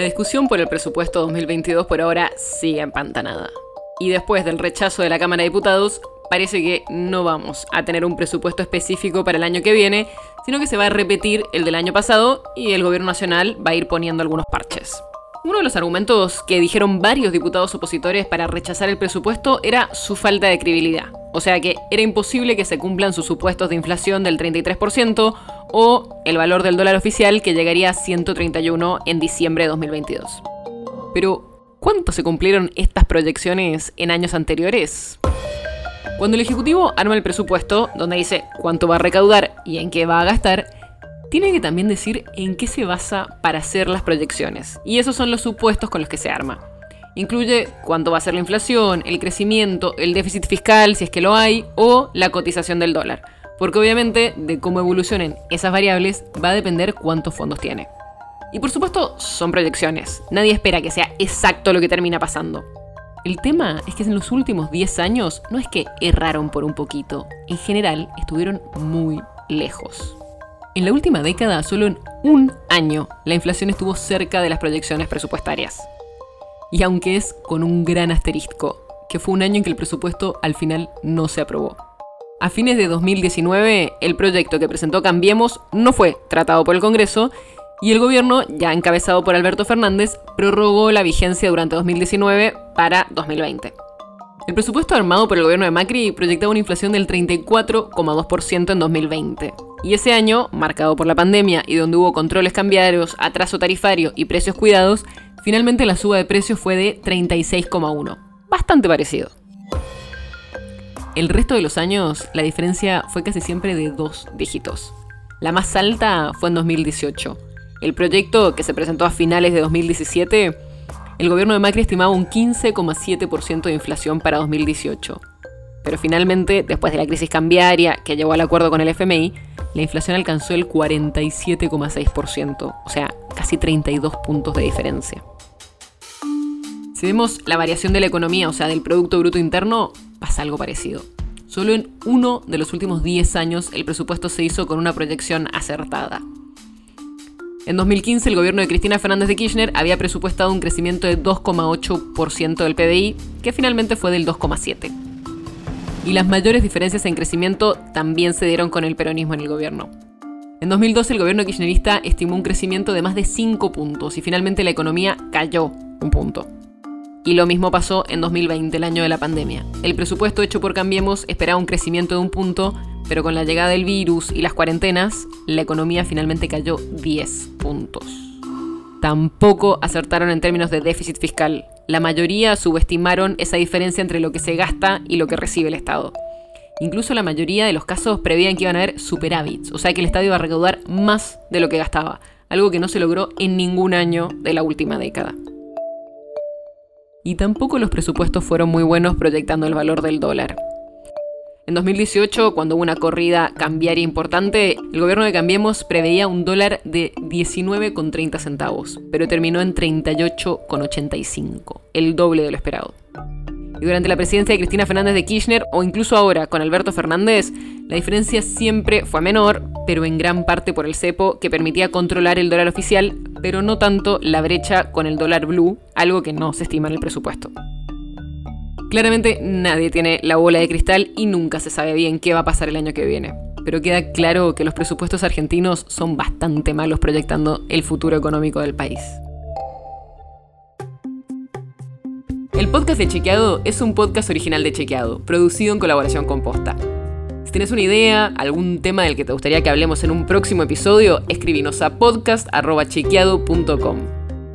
La discusión por el presupuesto 2022 por ahora sigue empantanada. Y después del rechazo de la Cámara de Diputados, parece que no vamos a tener un presupuesto específico para el año que viene, sino que se va a repetir el del año pasado y el gobierno nacional va a ir poniendo algunos parches. Uno de los argumentos que dijeron varios diputados opositores para rechazar el presupuesto era su falta de credibilidad. O sea que era imposible que se cumplan sus supuestos de inflación del 33% o el valor del dólar oficial que llegaría a 131 en diciembre de 2022. Pero, ¿cuánto se cumplieron estas proyecciones en años anteriores? Cuando el Ejecutivo arma el presupuesto, donde dice cuánto va a recaudar y en qué va a gastar, tiene que también decir en qué se basa para hacer las proyecciones. Y esos son los supuestos con los que se arma. Incluye cuánto va a ser la inflación, el crecimiento, el déficit fiscal, si es que lo hay, o la cotización del dólar. Porque obviamente de cómo evolucionen esas variables va a depender cuántos fondos tiene. Y por supuesto son proyecciones. Nadie espera que sea exacto lo que termina pasando. El tema es que en los últimos 10 años no es que erraron por un poquito, en general estuvieron muy lejos. En la última década, solo en un año, la inflación estuvo cerca de las proyecciones presupuestarias y aunque es con un gran asterisco, que fue un año en que el presupuesto al final no se aprobó. A fines de 2019, el proyecto que presentó Cambiemos no fue tratado por el Congreso y el gobierno, ya encabezado por Alberto Fernández, prorrogó la vigencia durante 2019 para 2020. El presupuesto armado por el gobierno de Macri proyectaba una inflación del 34,2% en 2020. Y ese año, marcado por la pandemia y donde hubo controles cambiarios, atraso tarifario y precios cuidados, Finalmente la suba de precios fue de 36,1, bastante parecido. El resto de los años la diferencia fue casi siempre de dos dígitos. La más alta fue en 2018. El proyecto, que se presentó a finales de 2017, el gobierno de Macri estimaba un 15,7% de inflación para 2018. Pero finalmente, después de la crisis cambiaria que llevó al acuerdo con el FMI, la inflación alcanzó el 47,6%, o sea, casi 32 puntos de diferencia. Si vemos la variación de la economía, o sea, del Producto Bruto Interno, pasa algo parecido. Solo en uno de los últimos 10 años el presupuesto se hizo con una proyección acertada. En 2015 el gobierno de Cristina Fernández de Kirchner había presupuestado un crecimiento de 2,8% del PBI, que finalmente fue del 2,7%. Y las mayores diferencias en crecimiento también se dieron con el peronismo en el gobierno. En 2012 el gobierno kirchnerista estimó un crecimiento de más de 5 puntos y finalmente la economía cayó un punto. Y lo mismo pasó en 2020, el año de la pandemia. El presupuesto hecho por Cambiemos esperaba un crecimiento de un punto, pero con la llegada del virus y las cuarentenas, la economía finalmente cayó 10 puntos. Tampoco acertaron en términos de déficit fiscal. La mayoría subestimaron esa diferencia entre lo que se gasta y lo que recibe el Estado. Incluso la mayoría de los casos prevían que iban a haber superávits, o sea que el Estado iba a recaudar más de lo que gastaba, algo que no se logró en ningún año de la última década. Y tampoco los presupuestos fueron muy buenos proyectando el valor del dólar. En 2018, cuando hubo una corrida cambiaria importante, el gobierno de Cambiemos preveía un dólar de 19,30 centavos, pero terminó en 38,85, el doble de lo esperado. Y durante la presidencia de Cristina Fernández de Kirchner, o incluso ahora con Alberto Fernández, la diferencia siempre fue menor, pero en gran parte por el cepo que permitía controlar el dólar oficial, pero no tanto la brecha con el dólar blue, algo que no se estima en el presupuesto. Claramente nadie tiene la bola de cristal y nunca se sabe bien qué va a pasar el año que viene. Pero queda claro que los presupuestos argentinos son bastante malos proyectando el futuro económico del país. El podcast de Chequeado es un podcast original de Chequeado, producido en colaboración con Posta. Si tienes una idea, algún tema del que te gustaría que hablemos en un próximo episodio, escríbenos a podcast.chequeado.com.